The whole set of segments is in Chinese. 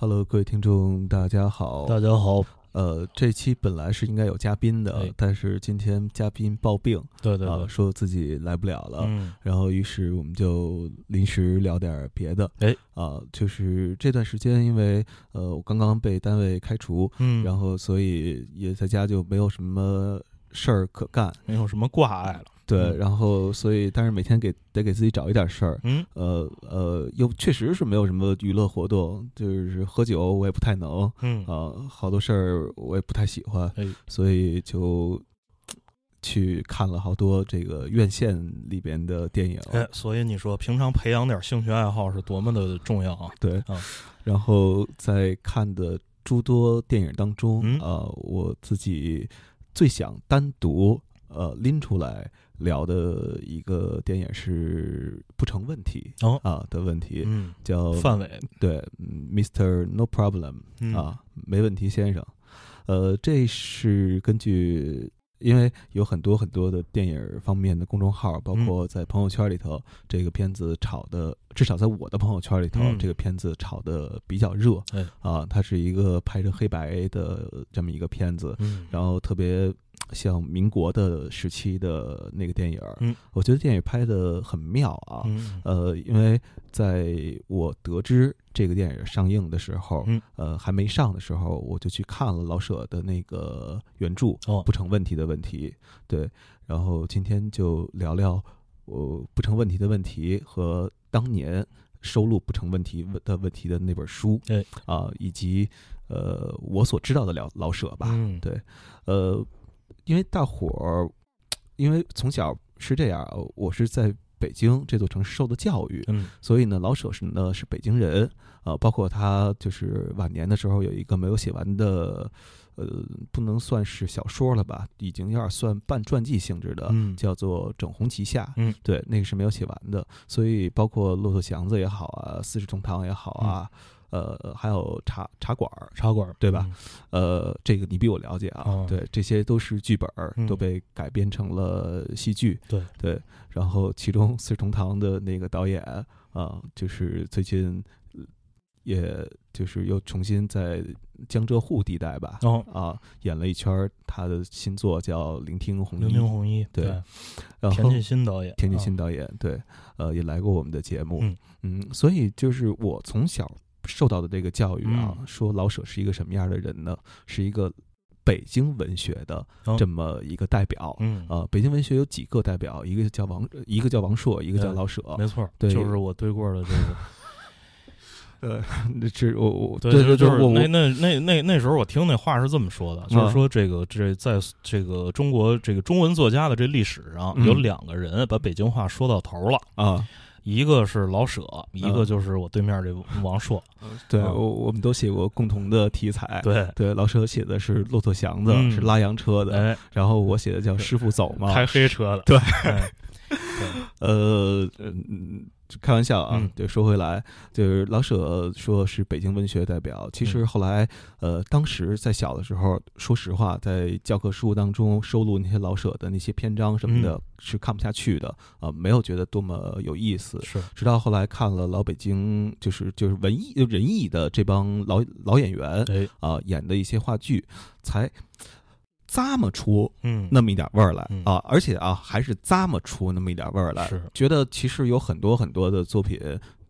Hello，各位听众，大家好。大家好。呃，这期本来是应该有嘉宾的，但是今天嘉宾抱病，对对对，说自己来不了了。嗯。然后，于是我们就临时聊点别的。哎，啊，就是这段时间，因为呃，我刚刚被单位开除，嗯，然后所以也在家就没有什么事儿可干，没有什么挂碍了。对，然后所以，但是每天给得给自己找一点事儿，嗯，呃呃，又确实是没有什么娱乐活动，就是喝酒我也不太能，嗯。啊，好多事儿我也不太喜欢，所以就去看了好多这个院线里边的电影。哎，所以你说平常培养点兴趣爱好是多么的重要啊！对，啊，然后在看的诸多电影当中，嗯。啊，我自己最想单独呃拎出来。聊的一个电影是不成问题哦啊的问题，嗯，叫范伟对，Mr. No Problem 啊，没问题先生。呃，这是根据，因为有很多很多的电影方面的公众号，包括在朋友圈里头，这个片子炒的，至少在我的朋友圈里头，这个片子炒的比较热。啊，它是一个拍着黑白的这么一个片子，然后特别。像民国的时期的那个电影，嗯，我觉得电影拍的很妙啊，嗯，呃，因为在我得知这个电影上映的时候，嗯，呃，还没上的时候，我就去看了老舍的那个原著，哦，不成问题的问题，对，然后今天就聊聊我不成问题的问题和当年收录不成问题的问题的那本书，对，啊，以及呃我所知道的老老舍吧，嗯，对，呃。因为大伙儿，因为从小是这样，我是在北京这座城市受的教育，嗯，所以呢，老舍是呢是北京人，呃，包括他就是晚年的时候有一个没有写完的，呃，不能算是小说了吧，已经有点算半传记性质的，叫做《整红旗下》，嗯，对，那个是没有写完的，所以包括《骆驼祥子》也好啊，《四世同堂》也好啊。呃，还有茶茶馆儿，茶馆儿，对吧？呃，这个你比我了解啊。对，这些都是剧本儿，都被改编成了戏剧。对对，然后其中《四重堂》的那个导演啊，就是最近，也就是又重新在江浙沪地带吧，啊，演了一圈他的新作叫《聆听红衣》。聆听红衣，对。然后田沁鑫导演，田沁鑫导演，对，呃，也来过我们的节目。嗯嗯，所以就是我从小。受到的这个教育啊，说老舍是一个什么样的人呢？是一个北京文学的这么一个代表。嗯，呃，北京文学有几个代表，一个叫王，一个叫王朔，一个叫老舍。没错，对，就是我对过的这个。呃，那是我我对对就是那那那那那时候我听那话是这么说的，就是说这个这在这个中国这个中文作家的这历史上，有两个人把北京话说到头了啊。一个是老舍，一个就是我对面这王朔。对，我我们都写过共同的题材。对对，老舍写的是骆驼祥子，是拉洋车的，然后我写的叫师傅走嘛，开黑车的。对，呃嗯。开玩笑啊，对，说回来，就是老舍说是北京文学代表。其实后来，呃，当时在小的时候，说实话，在教科书当中收录那些老舍的那些篇章什么的，是看不下去的啊，没有觉得多么有意思。是，直到后来看了老北京，就是就是文艺仁义的这帮老老演员，啊，演的一些话剧，才。咂摸出嗯那么一点味儿来啊，而且啊还是咂摸出那么一点味儿来，是觉得其实有很多很多的作品。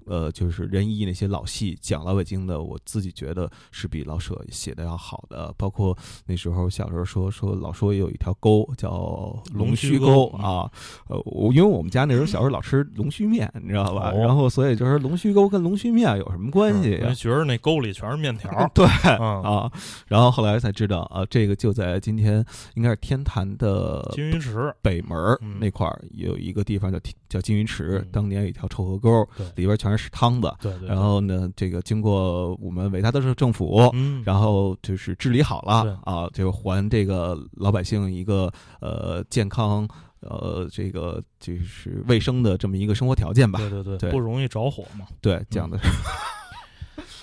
呃，就是仁义那些老戏讲老北京的，我自己觉得是比老舍写的要好的。包括那时候小时候说说老说有一条沟叫龙须沟啊，呃，我因为我们家那时候小时候老吃龙须面，你知道吧？然后所以就是龙须沟跟龙须面有什么关系？觉得那沟里全是面条。对啊，然后后来才知道啊，这个就在今天应该是天坛的金鱼池北门那块儿有一个地方叫叫金鱼池，当年有一条臭河沟，里边全是。是汤子，对对。然后呢，这个经过我们伟大的政府，嗯，然后就是治理好了啊，就还这个老百姓一个呃健康呃这个就是卫生的这么一个生活条件吧。对对对，不容易着火嘛。对，讲的是。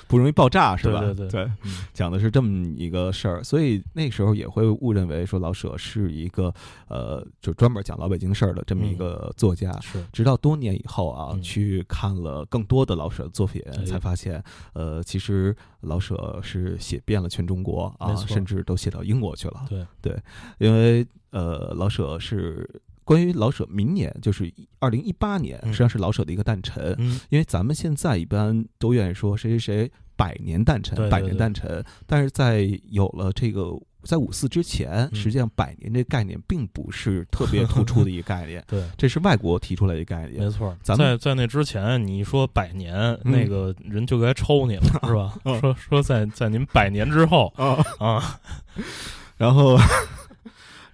不容易爆炸，是吧？对对对，讲的是这么一个事儿，所以那时候也会误认为说老舍是一个呃，就专门讲老北京事儿的这么一个作家。是，直到多年以后啊，去看了更多的老舍的作品，才发现，呃，其实老舍是写遍了全中国啊，甚至都写到英国去了。对。对，因为呃，老舍是。关于老舍，明年就是二零一八年，实际上是老舍的一个诞辰。嗯，因为咱们现在一般都愿意说谁谁谁百年诞辰，百年诞辰。但是在有了这个在五四之前，实际上百年这概念并不是特别突出的一个概念。对，这是外国提出来的概念。没错，咱在在那之前，你说百年，那个人就该抽你了，是 吧？说说在在您百年之后啊啊，然后。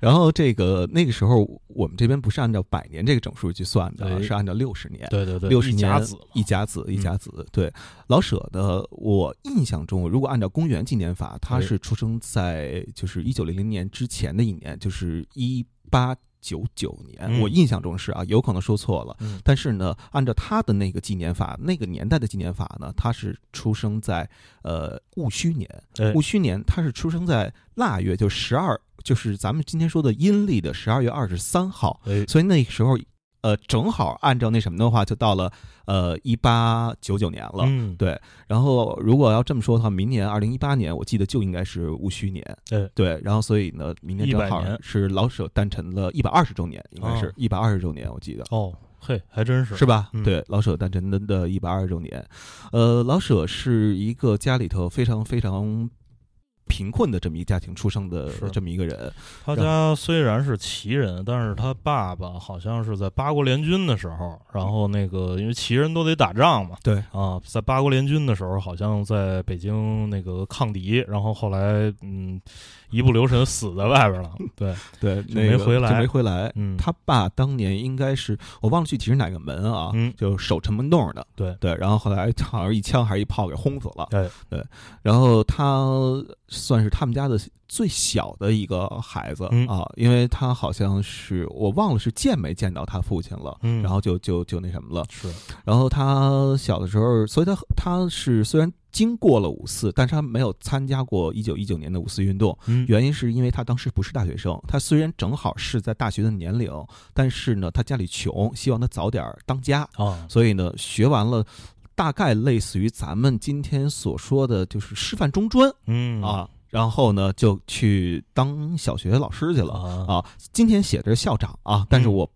然后这个那个时候，我们这边不是按照百年这个整数去算的，是按照六十年。对对对，六十年一甲子，一甲子，一甲子。对，老舍的，我印象中，如果按照公元纪年法，他是出生在就是一九零零年之前的一年，就是一八九九年。我印象中是啊，有可能说错了。但是呢，按照他的那个纪年法，那个年代的纪年法呢，他是出生在呃戊戌年。戊戌年，他是出生在腊月，就十二。就是咱们今天说的阴历的十二月二十三号，所以那时候，呃，正好按照那什么的话，就到了呃一八九九年了。嗯，对。然后如果要这么说的话，明年二零一八年，我记得就应该是戊戌年。对对。然后所以呢，明年正好是老舍诞辰的一百二十周年，应该是一百二十周年，我记得。哦，嘿，还真是是吧？对，老舍诞辰的的一百二十周年。呃，老舍是一个家里头非常非常。贫困的这么一个家庭出生的这么一个人，他家虽然是旗人，但是他爸爸好像是在八国联军的时候，然后那个因为旗人都得打仗嘛，对啊，在八国联军的时候，好像在北京那个抗敌，然后后来嗯。一不留神死在外边了，对 对，没回来，没回来。嗯，他爸当年应该是我忘了具体是哪个门啊，就守城门洞的。对对，然后后来好像一枪还是一炮给轰死了。对对，然后他算是他们家的最小的一个孩子啊，因为他好像是我忘了是见没见到他父亲了，然后就就就那什么了。是，然后他小的时候，所以他他是虽然。经过了五四，但是他没有参加过一九一九年的五四运动。原因是因为他当时不是大学生，他虽然正好是在大学的年龄，但是呢，他家里穷，希望他早点当家啊。所以呢，学完了，大概类似于咱们今天所说的就是师范中专，嗯啊，然后呢就去当小学老师去了啊。今天写的是校长啊，但是我。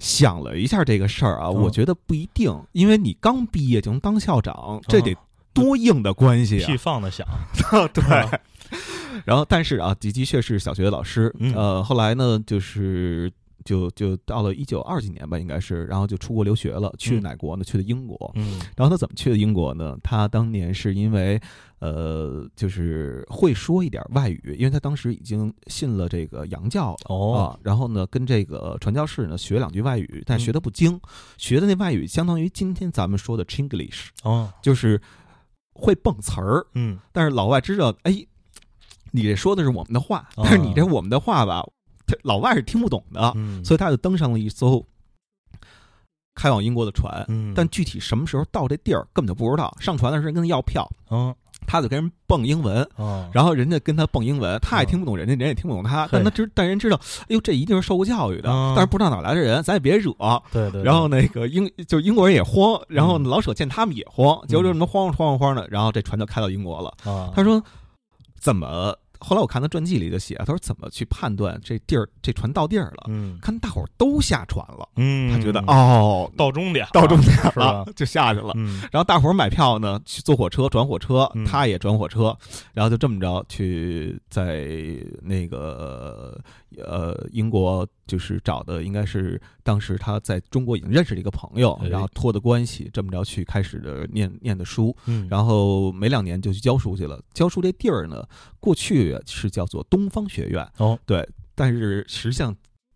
想了一下这个事儿啊，我觉得不一定，因为你刚毕业就能当校长，这得多硬的关系啊！屁放的响，对。然后，但是啊，的的确是小学的老师，呃，后来呢，就是就就到了一九二几年吧，应该是，然后就出国留学了，去哪国呢？去的英国。嗯。然后他怎么去的英国呢？他当年是因为。呃，就是会说一点外语，因为他当时已经信了这个洋教了哦。然后呢，跟这个传教士呢学两句外语，但学的不精，学的那外语相当于今天咱们说的 Chinglish 哦，就是会蹦词儿。嗯，但是老外知道，哎，你这说的是我们的话，但是你这我们的话吧，他老外是听不懂的，所以他就登上了一艘开往英国的船。嗯，但具体什么时候到这地儿根本就不知道。上船的时候跟他要票。嗯。他就跟人蹦英文，然后人家跟他蹦英文，他也听不懂人家，人也听不懂他，但他知，但人知道，哎呦，这一定是受过教育的，但是不知道哪来的人，咱也别惹。对对。然后那个英，就英国人也慌，然后老舍见他们也慌，结果就这么慌慌慌慌的，然后这船就开到英国了。他说，怎么？后来我看他传记里就写，他说怎么去判断这地儿这船到地儿了？嗯，看大伙儿都下船了，嗯，他觉得哦，到终点，到终点了，就下去了。嗯，然后大伙儿买票呢，去坐火车转火车，他也转火车，然后就这么着去在那个呃英国，就是找的应该是当时他在中国已经认识的一个朋友，然后托的关系，这么着去开始的念念的书，嗯，然后没两年就去教书去了。教书这地儿呢，过去。是叫做东方学院哦，对，但是实际上，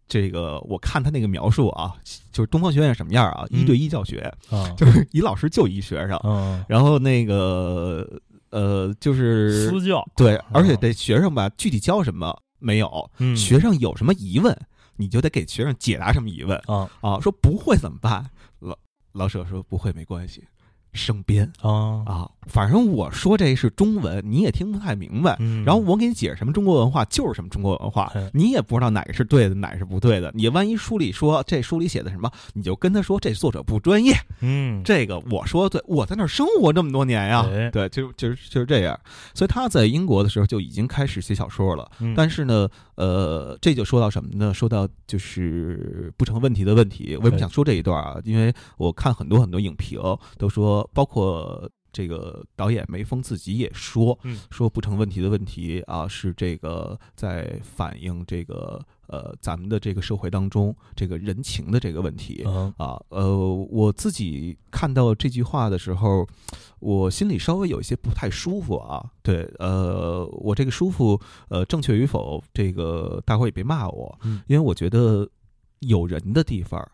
这个我看他那个描述啊，就是东方学院什么样啊？一对一教学啊，就是一老师就一学生，嗯，然后那个呃，就是私教，对，而且这学生吧，具体教什么没有，学生有什么疑问，你就得给学生解答什么疑问啊啊，说不会怎么办？老老舍说不会没关系。生编啊啊，反正我说这是中文，你也听不太明白。嗯，然后我给你解释什么中国文化就是什么中国文化，你也不知道哪个是对的，哪个是不对的。你万一书里说这书里写的什么，你就跟他说这作者不专业。嗯，这个我说对，我在那儿生活这么多年呀，对，就就是就是这样。所以他在英国的时候就已经开始写小说了。但是呢，呃，这就说到什么呢？说到就是不成问题的问题。为什么想说这一段啊？因为我看很多很多影评都说，包括。这个导演梅峰自己也说，说不成问题的问题啊，是这个在反映这个呃咱们的这个社会当中这个人情的这个问题啊。呃，我自己看到这句话的时候，我心里稍微有一些不太舒服啊。对，呃，我这个舒服，呃，正确与否，这个大伙也别骂我，因为我觉得有人的地方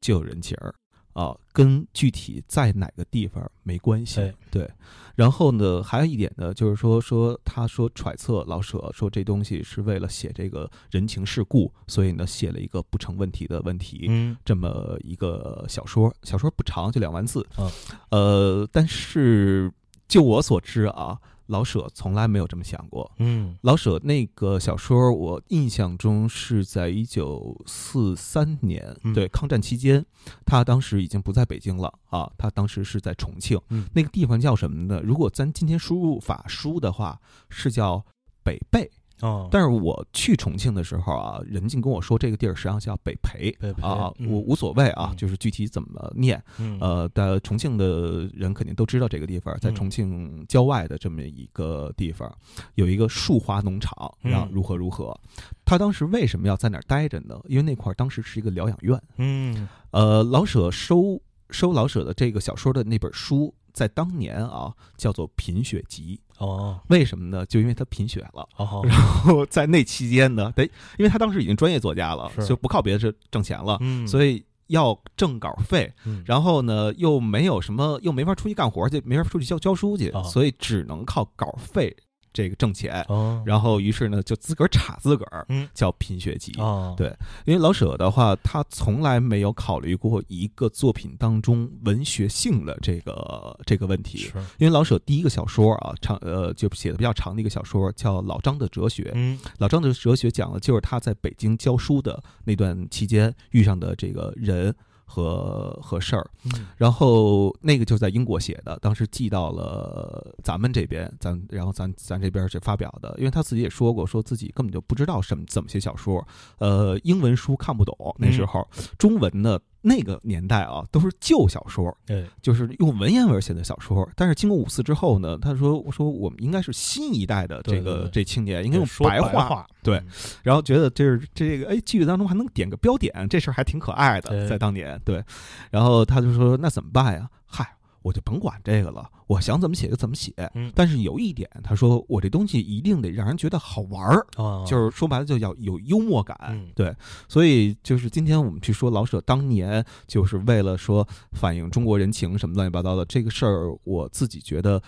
就有人情儿。啊，跟具体在哪个地方没关系。对，然后呢，还有一点呢，就是说说他说揣测老舍说这东西是为了写这个人情世故，所以呢写了一个不成问题的问题，嗯，这么一个小说。小说不长，就两万字。嗯，呃，但是就我所知啊。老舍从来没有这么想过。嗯，老舍那个小说，我印象中是在一九四三年，对抗战期间，他当时已经不在北京了啊，他当时是在重庆。嗯，那个地方叫什么呢？如果咱今天输入法输的话，是叫北碚。哦，但是我去重庆的时候啊，人家跟我说这个地儿实际上叫北碚啊，我无所谓啊，就是具体怎么念，呃，的重庆的人肯定都知道这个地方，在重庆郊外的这么一个地方，有一个树花农场，然后如何如何。他当时为什么要在那儿待着呢？因为那块儿当时是一个疗养院。嗯，呃，老舍收收老舍的这个小说的那本书，在当年啊叫做《贫血集》。哦，为什么呢？就因为他贫血了，哦，然后在那期间呢，得，因为他当时已经专业作家了，就不靠别的挣挣钱了，嗯，所以要挣稿费，然后呢又没有什么，又没法出去干活去，没法出去教教书去，所以只能靠稿费。这个挣钱，然后于是呢，就自个儿插自个儿，叫贫血集。对，因为老舍的话，他从来没有考虑过一个作品当中文学性的这个这个问题。因为老舍第一个小说啊，长呃就写的比较长的一个小说叫《老张的哲学》。嗯，老张的哲学讲的就是他在北京教书的那段期间遇上的这个人。和和事儿，然后那个就在英国写的，当时寄到了咱们这边，咱然后咱咱这边是发表的，因为他自己也说过，说自己根本就不知道什么怎么写小说，呃，英文书看不懂，那时候。中文的。那个年代啊，都是旧小说，对，就是用文言文写的小说。但是经过五四之后呢，他说：“我说我们应该是新一代的这个这青年，应该用白话。”对，然后觉得这是这个哎，剧当中还能点个标点，这事儿还挺可爱的，在当年。对，然后他就说：“那怎么办呀？”嗨。我就甭管这个了，我想怎么写就怎么写。嗯，但是有一点，他说我这东西一定得让人觉得好玩儿，就是说白了就要有幽默感。对，所以就是今天我们去说老舍当年就是为了说反映中国人情什么乱七八糟的这个事儿，我自己觉得。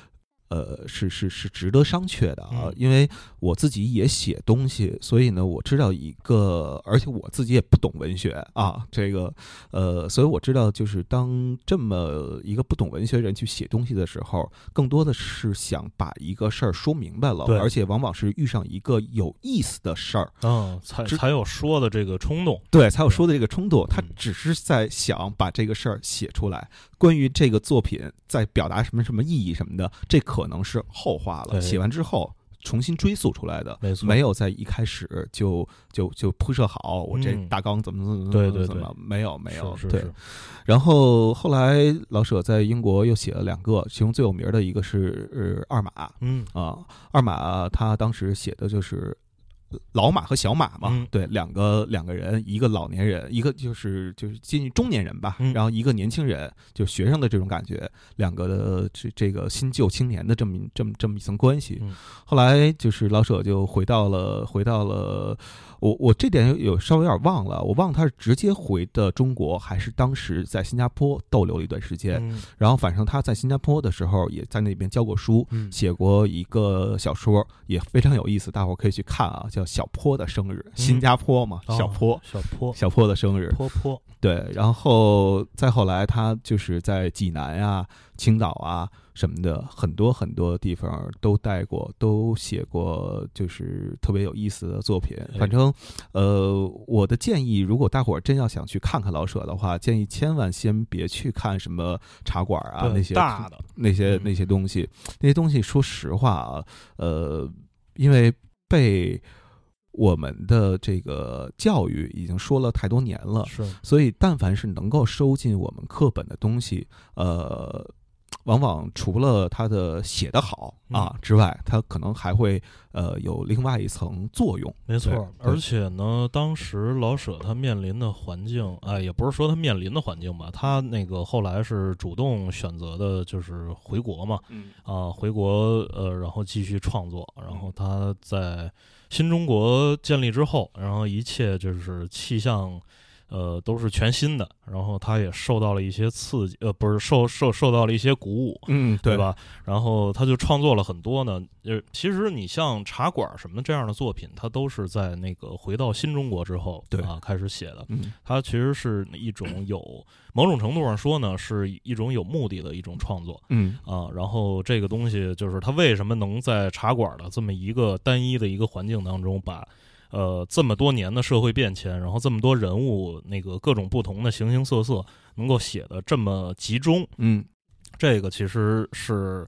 呃，是是是值得商榷的啊，因为我自己也写东西，所以呢，我知道一个，而且我自己也不懂文学啊，这个，呃，所以我知道，就是当这么一个不懂文学人去写东西的时候，更多的是想把一个事儿说明白了，而且往往是遇上一个有意思的事儿，嗯，才才有说的这个冲动，对，才有说的这个冲动，他只是在想把这个事儿写出来。关于这个作品在表达什么什么意义什么的，这可能是后话了。写完之后重新追溯出来的，没错，没有在一开始就就就铺设好我这大纲怎么怎么怎么怎么没有没有对。然后后来老舍在英国又写了两个，其中最有名的一个是二马，嗯啊，二马他当时写的就是。老马和小马嘛，对，两个两个人，一个老年人，一个就是就是接近中年人吧，然后一个年轻人，就学生的这种感觉，两个的这这个新旧青年的这么这么这么一层关系。后来就是老舍就回到了回到了。我我这点有稍微有点忘了，我忘了他是直接回的中国，还是当时在新加坡逗留了一段时间。然后反正他在新加坡的时候也在那边教过书，写过一个小说，也非常有意思，大伙儿可以去看啊，叫叫小坡的生日，新加坡嘛，小坡，小坡，小坡的生日，坡坡。对，然后再后来，他就是在济南啊、青岛啊什么的很多很多地方都带过，都写过，就是特别有意思的作品。反正，呃，我的建议，如果大伙儿真要想去看看老舍的话，建议千万先别去看什么茶馆啊那些大的那些那些东西，那些东西，说实话啊，呃，因为被。我们的这个教育已经说了太多年了，是，所以但凡是能够收进我们课本的东西，呃，往往除了他的写得好啊之外，他可能还会呃有另外一层作用。没错，而且呢，当时老舍他面临的环境，哎，也不是说他面临的环境吧，他那个后来是主动选择的，就是回国嘛，啊，回国呃，然后继续创作，然后他在。新中国建立之后，然后一切就是气象，呃，都是全新的。然后他也受到了一些刺激，呃，不是受受受到了一些鼓舞，嗯，对吧？然后他就创作了很多呢。呃，其实你像茶馆什么这样的作品，他都是在那个回到新中国之后，对啊，开始写的。嗯，他其实是一种有某种程度上说呢，是一种有目的的一种创作。嗯啊，然后这个东西就是他为什么能在茶馆的这么一个单一的一个环境当中把。呃，这么多年的社会变迁，然后这么多人物，那个各种不同的形形色色，能够写的这么集中，嗯，这个其实是，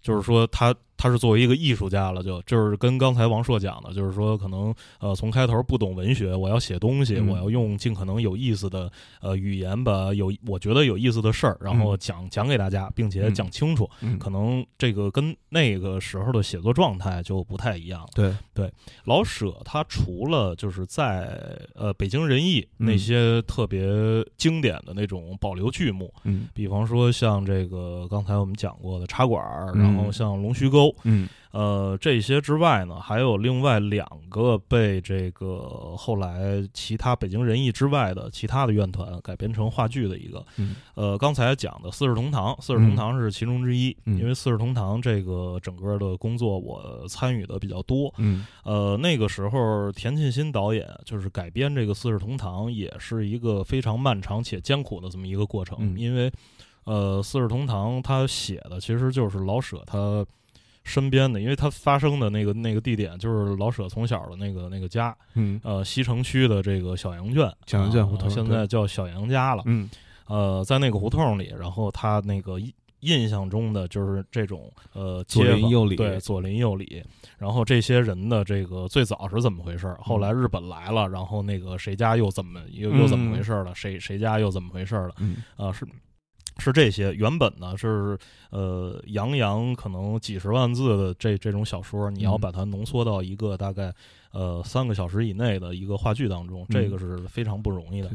就是说他。他是作为一个艺术家了，就就是跟刚才王朔讲的，就是说可能呃从开头不懂文学，我要写东西，我要用尽可能有意思的呃语言把有我觉得有意思的事儿，然后讲讲给大家，并且讲清楚。可能这个跟那个时候的写作状态就不太一样。对对，老舍他除了就是在呃北京人艺那些特别经典的那种保留剧目，嗯，比方说像这个刚才我们讲过的茶馆，然后像龙须沟。嗯，呃，这些之外呢，还有另外两个被这个后来其他北京人艺之外的其他的院团改编成话剧的一个。嗯，呃，刚才讲的《四世同堂》，《四世同堂》是其中之一，因为《四世同堂》这个整个的工作我参与的比较多。嗯，呃，那个时候田沁鑫导演就是改编这个《四世同堂》，也是一个非常漫长且艰苦的这么一个过程，因为呃，《四世同堂》他写的其实就是老舍他。身边的，因为他发生的那个那个地点就是老舍从小的那个那个家，嗯，呃，西城区的这个小羊圈，小羊圈胡同现在叫小羊家了，嗯，呃，在那个胡同里，然后他那个印象中的就是这种呃左邻右里，对，左邻右里，然后这些人的这个最早是怎么回事？后来日本来了，然后那个谁家又怎么又又怎么回事了？谁谁家又怎么回事了？嗯，啊是。是这些原本呢是呃洋洋可能几十万字的这这种小说，你要把它浓缩到一个大概呃三个小时以内的一个话剧当中，这个是非常不容易的，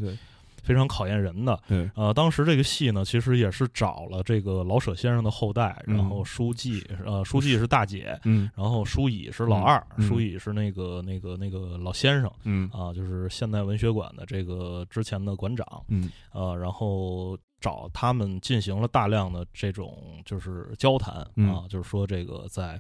非常考验人的。对，呃，当时这个戏呢，其实也是找了这个老舍先生的后代，然后书记呃书记是大姐，嗯，然后书乙是老二，书乙是那个那个那个老先生，嗯啊，就是现代文学馆的这个之前的馆长，嗯，呃，然后。找他们进行了大量的这种就是交谈啊，就是说这个在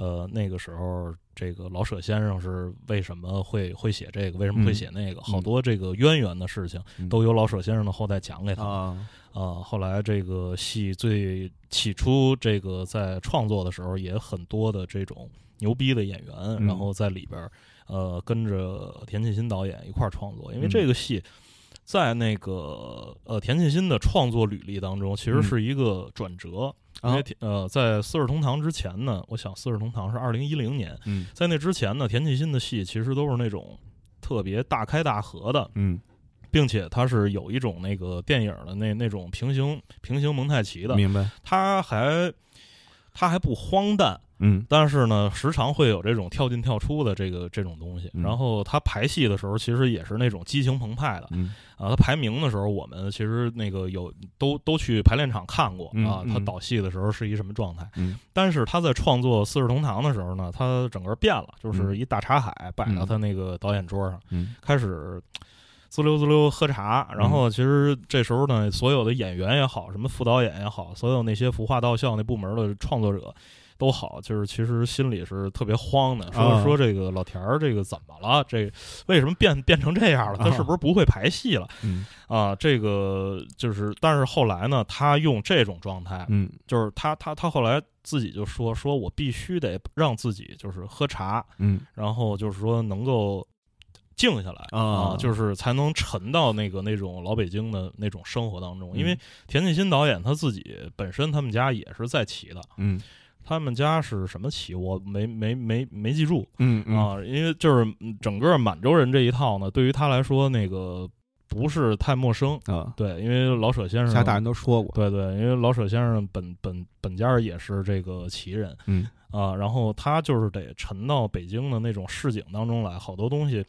呃那个时候，这个老舍先生是为什么会会写这个，为什么会写那个，好多这个渊源的事情都由老舍先生的后代讲给他啊。后来这个戏最起初这个在创作的时候也很多的这种牛逼的演员，然后在里边呃跟着田沁鑫导演一块儿创作，因为这个戏。在那个呃田沁鑫的创作履历当中，其实是一个转折。因为呃，在《四世同堂》之前呢，我想《四世同堂》是二零一零年。嗯，在那之前呢，田沁鑫的戏其实都是那种特别大开大合的。嗯，并且他是有一种那个电影的那那种平行平行蒙太奇的。明白。他还他还不荒诞。嗯，但是呢，时常会有这种跳进跳出的这个这种东西。然后他排戏的时候，其实也是那种激情澎湃的。嗯，啊，他排名的时候，我们其实那个有都都去排练场看过啊。他导戏的时候是一什么状态？嗯，但是他在创作《四世同堂》的时候呢，他整个变了，就是一大茶海摆到他那个导演桌上，嗯，开始滋溜滋溜喝茶。然后其实这时候呢，所有的演员也好，什么副导演也好，所有那些服化道校那部门的创作者。都好，就是其实心里是特别慌的，说说这个老田儿这个怎么了？这为什么变变成这样了？他是不是不会排戏了？啊，这个就是，但是后来呢，他用这种状态，嗯，就是他他他后来自己就说，说我必须得让自己就是喝茶，嗯，然后就是说能够。静下来啊，就是才能沉到那个那种老北京的那种生活当中。因为田沁鑫导演他自己本身他们家也是在骑的，嗯，他们家是什么旗？我没没没没记住，嗯啊，因为就是整个满洲人这一套呢，对于他来说那个不是太陌生啊。对，因为老舍先生，家大人都说过，对对，因为老舍先生本本本家也是这个旗人，嗯啊，然后他就是得沉到北京的那种市井当中来，好多东西。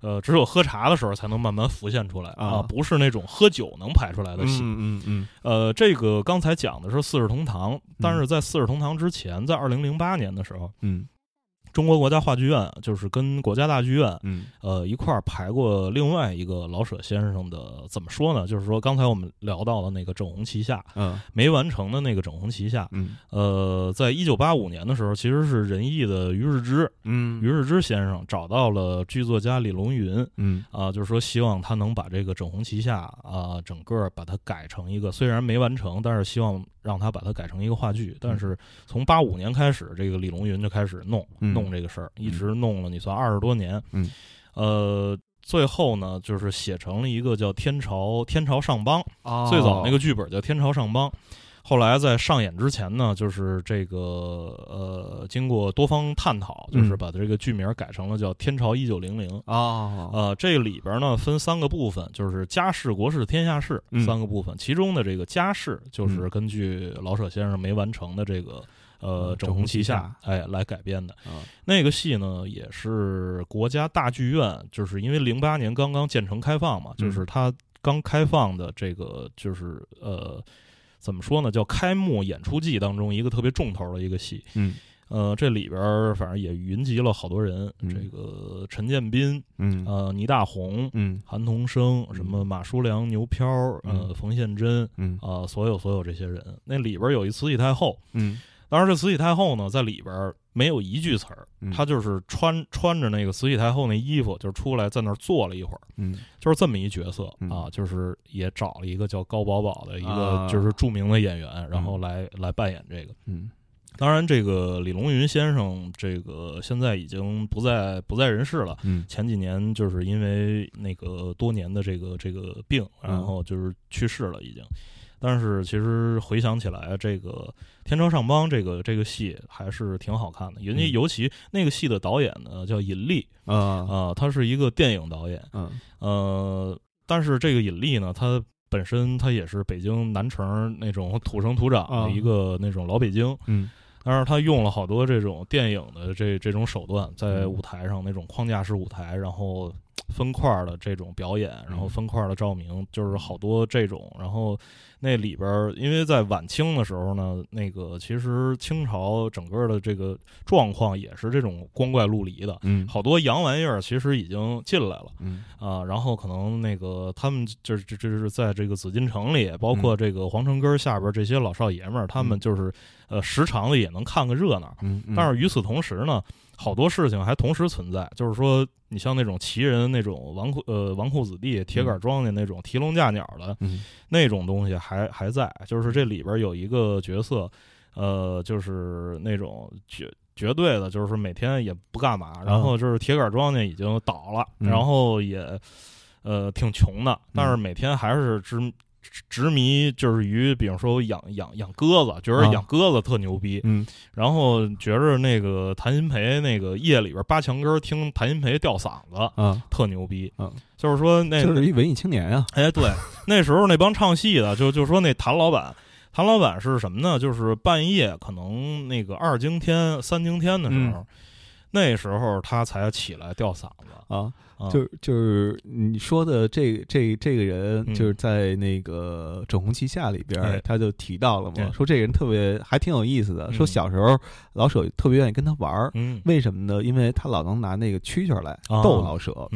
呃，只有喝茶的时候才能慢慢浮现出来啊，不是那种喝酒能排出来的戏。嗯嗯嗯。呃，这个刚才讲的是《四世同堂》，但是在《四世同堂》之前，在二零零八年的时候，嗯。中国国家话剧院就是跟国家大剧院，嗯，呃，一块儿排过另外一个老舍先生的，怎么说呢？就是说刚才我们聊到了那个《整红旗下》，嗯，没完成的那个《整红旗下》，嗯，呃，在一九八五年的时候，其实是仁义的于日之，嗯，于日之先生找到了剧作家李龙云，嗯，啊，就是说希望他能把这个《整红旗下》啊，整个把它改成一个，虽然没完成，但是希望。让他把它改成一个话剧，但是从八五年开始，这个李龙云就开始弄弄这个事儿，一直弄了你算二十多年。嗯，呃，最后呢，就是写成了一个叫《天朝天朝上邦》，最早那个剧本叫《天朝上邦》。后来在上演之前呢，就是这个呃，经过多方探讨，就是把这个剧名改成了叫《天朝一九零零》啊。呃，这里边呢分三个部分，就是家事、国事、天下事三个部分。其中的这个家事，就是根据老舍先生没完成的这个呃《整红旗下》哎来改编的。那个戏呢，也是国家大剧院，就是因为零八年刚刚建成开放嘛，就是它刚开放的这个就是呃。怎么说呢？叫开幕演出季当中一个特别重头的一个戏。嗯，呃，这里边反正也云集了好多人，这个陈建斌，嗯，呃，倪大红，嗯，韩童生，什么马书良、牛飘，呃，冯宪珍，嗯，啊，所有所有这些人，那里边有一慈禧太后，嗯。当然，这慈禧太后呢，在里边没有一句词儿，她就是穿穿着那个慈禧太后那衣服，就出来在那儿坐了一会儿，嗯，就是这么一角色啊，就是也找了一个叫高宝宝的一个就是著名的演员，然后来来扮演这个，嗯，当然，这个李龙云先生，这个现在已经不在不在人世了，嗯，前几年就是因为那个多年的这个这个病，然后就是去世了，已经。但是其实回想起来，这个《天朝上邦》这个这个戏还是挺好看的。人家尤其那个戏的导演呢叫尹力啊啊，他是一个电影导演。嗯呃，但是这个尹力呢，他本身他也是北京南城那种土生土长的一个那种老北京。嗯，但是他用了好多这种电影的这这种手段，在舞台上那种框架式舞台，然后分块的这种表演，然后分块的照明，就是好多这种，然后。那里边儿，因为在晚清的时候呢，那个其实清朝整个的这个状况也是这种光怪陆离的，嗯，好多洋玩意儿其实已经进来了，嗯啊，然后可能那个他们就是这这是在这个紫禁城里，包括这个皇城根儿下边这些老少爷们儿，他们就是呃时常的也能看个热闹，嗯，但是与此同时呢。好多事情还同时存在，就是说，你像那种旗人那种纨绔呃纨绔子弟、铁杆庄稼那种提笼架鸟的，那种东西还还还在。就是这里边有一个角色，呃，就是那种绝绝对的，就是每天也不干嘛，然后就是铁杆庄稼已经倒了，然后也呃挺穷的，但是每天还是只。执迷就是于，比如说养养养鸽子，觉得养鸽子特牛逼，嗯，然后觉着那个谭鑫培那个夜里边扒墙根听谭鑫培吊嗓子，啊，特牛逼，嗯，就是说那就是一文艺青年啊，哎，对，那时候那帮唱戏的，就就说那谭老板，谭老板是什么呢？就是半夜可能那个二更天、三更天的时候，那时候他才起来吊嗓子啊。就是就是你说的这这这个人，就是在那个《整红旗下》里边，他就提到了嘛，说这个人特别还挺有意思的。说小时候老舍特别愿意跟他玩儿，为什么呢？因为他老能拿那个蛐蛐来逗老舍。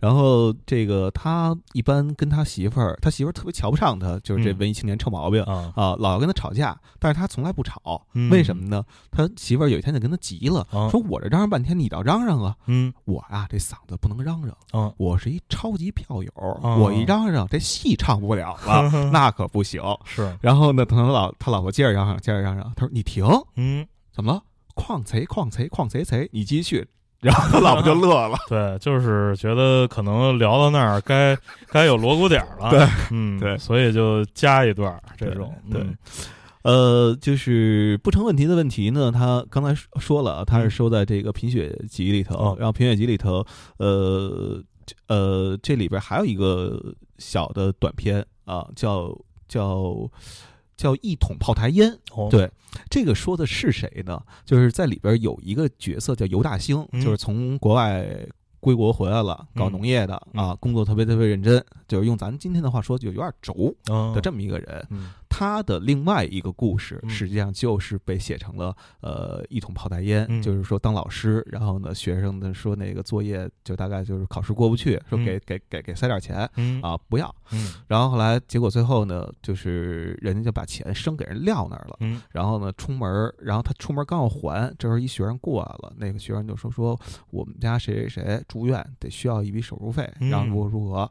嗯，然后这个他一般跟他媳妇儿，他媳妇儿特别瞧不上他，就是这文艺青年臭毛病啊啊，老要跟他吵架，但是他从来不吵，嗯为什么呢？他媳妇儿有一天就跟他急了，啊说我这嚷嚷半天，你倒嚷嚷啊！嗯我啊这嗓子不能嚷嚷，啊我是一超级票友，啊我一嚷嚷这戏唱不了了，那可不行。是然后呢，等他老他老婆接着嚷嚷，接着嚷嚷，他说你停，嗯怎么了？矿贼矿贼矿贼贼，你继续。然后他老婆就乐了。对，就是觉得可能聊到那儿该该有锣鼓点儿了，对，嗯，对所以就加一段儿这种，对嗯呃，就是不成问题的问题呢，他刚才说说了，他是收在这个贫血集里头，哦然后贫血集里头，呃呃，这里边还有一个小的短片啊，叫叫叫一桶炮台烟。哦，对，这个说的是谁呢？就是在里边有一个角色叫尤大兴，嗯就是从国外归国回来了，搞嗯农业的、嗯啊，工作特别特别认真，就是用咱今天的话说，就有点轴啊的这么一个人。嗯他的另外一个故事，嗯。实际上就是被写成了呃一桶泡大烟，嗯。就是说当老师，然后呢学生呢说那个作业就大概就是考试过不去，说给、给给给塞点钱嗯。啊不要，嗯。然后后来结果最后呢就是人家就把钱生给人撂那儿了。嗯。然后呢，出门儿，然后他出门刚要还，这时候一学生过来了，那个学生就说说我们家谁谁谁住院得需要一笔手术费，嗯。然后如何如何，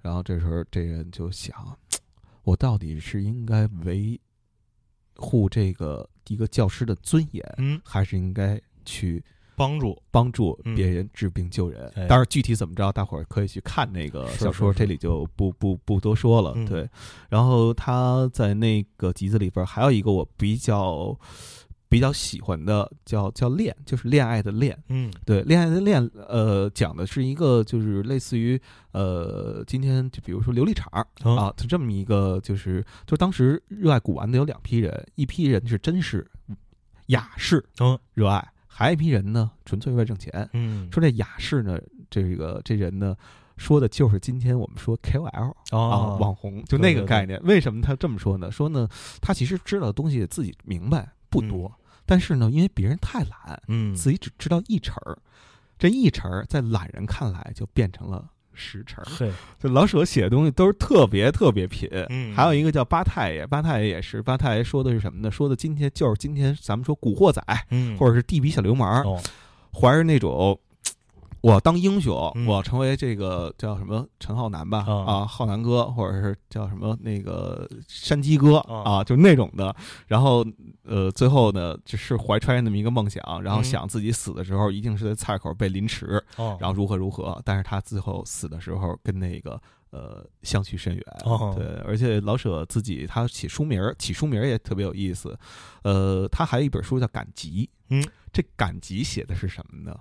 然后这时候这人就想，我到底是应该维护这个一个教师的尊严，嗯，还是应该去帮助，帮助嗯别人治病救人？哎当然，具体怎么着，大伙儿可以去看那个小说，这里就不不不多说了。嗯对，然后他在那个集子里边还有一个我比较比较喜欢的，叫叫恋，就是恋爱的恋。嗯对，恋爱的恋，呃，讲的是一个就是类似于呃，今天就比如说琉璃厂啊，就这么一个就是，就当时热爱古玩的有两批人，一批人是真是雅士嗯热爱，还有一批人呢纯粹为了挣钱。嗯，说这雅士呢，这个这人呢，说的就是今天我们说 KOL 啊，哦网红，就那个概念。为什么他这么说呢？说呢，他其实知道的东西自己明白不多，但是呢，因为别人太懒，嗯自己只知道一成儿，这一成儿在懒人看来就变成了十成儿。嘿，就老舍写的东西都是特别特别品。嗯还有一个叫八太爷，八太爷也是，八太爷说的是什么呢？说的今天就是今天咱们说古惑仔，嗯或者是地痞小流氓，哦怀着那种我要当英雄，嗯我要成为这个叫什么陈浩南吧，啊啊，浩南哥，或者是叫什么那个山鸡哥啊啊，就那种的。然后呃，最后呢，就是怀揣那么一个梦想，然后嗯想自己死的时候一定是在菜口被凌迟，哦，然后如何如何。但是他最后死的时候跟那个。呃，相去甚远。哦对，而且老舍自己他起书名儿，起书名儿也特别有意思。呃，他还有一本书叫《赶集》。嗯，这赶集写的是什么呢？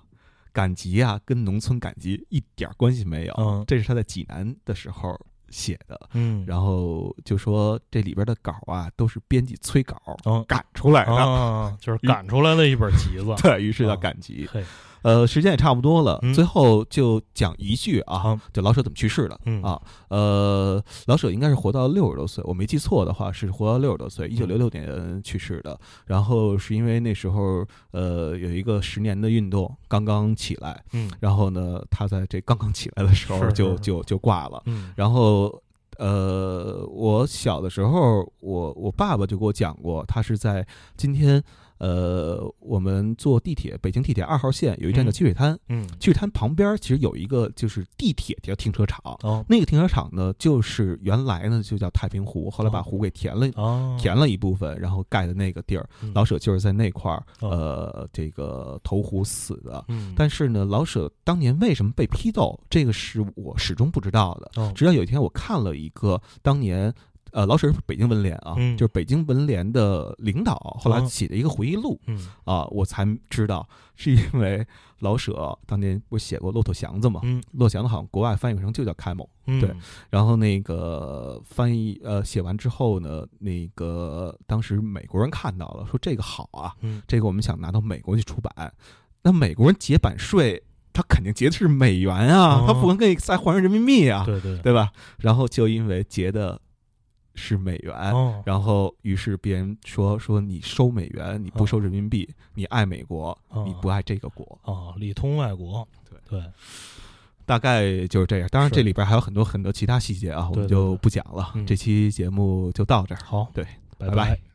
赶集啊，跟农村赶集一点关系没有。嗯这是他在济南的时候写的。嗯，然后就说这里边的稿啊，都是编辑催稿嗯赶出来的。啊，就是赶出来的一本集子，对于是叫啊赶集。嘿，呃，时间也差不多了，嗯最后就讲一句啊，就老舍怎么去世的、嗯啊。呃，老舍应该是活到六十多岁，我没记错的话是活到六十多岁，一九六六年去世的。然后是因为那时候呃有一个十年的运动刚刚起来，嗯然后呢他在这刚刚起来的时候就就就挂了。嗯然后呃，我小的时候，我我爸爸就给我讲过，他是在今天呃，我们坐地铁，北京地铁二号线有一站叫嗯积水滩，嗯积水滩旁边其实有一个就是地铁叫停车场，哦那个停车场呢，就是原来呢就叫太平湖，后来把湖给填了。哦，填了一部分，然后盖的那个地儿，嗯老舍就是在那块儿，哦呃，这个投湖死的。嗯，但是呢，老舍当年为什么被批斗，这个是我始终不知道的。哦直到有一天我看了一个当年，呃，老舍是北京文联啊，嗯就是北京文联的领导，后来哦写的一个回忆录嗯啊，我才知道是因为老舍当年不是写过《骆驼祥子》嘛，嗯骆驼祥子》好像国外翻译成就叫开蒙。嗯对然后那个翻译呃写完之后呢，那个当时美国人看到了，说这个好啊，嗯这个我们想拿到美国去出版，那美国人结版税，他肯定结的是美元啊，哦他不能给你再换成人民币啊，对对对吧？然后就因为结的是美元，哦然后于是别人说说你收美元，你不哦收人民币，你爱美国，哦你不爱这个国。哦，里通外国，对对，大概就是这样。当然，这里边还有很多很多其他细节啊，我们就不讲了。这期节目就到这儿。好，对，拜拜。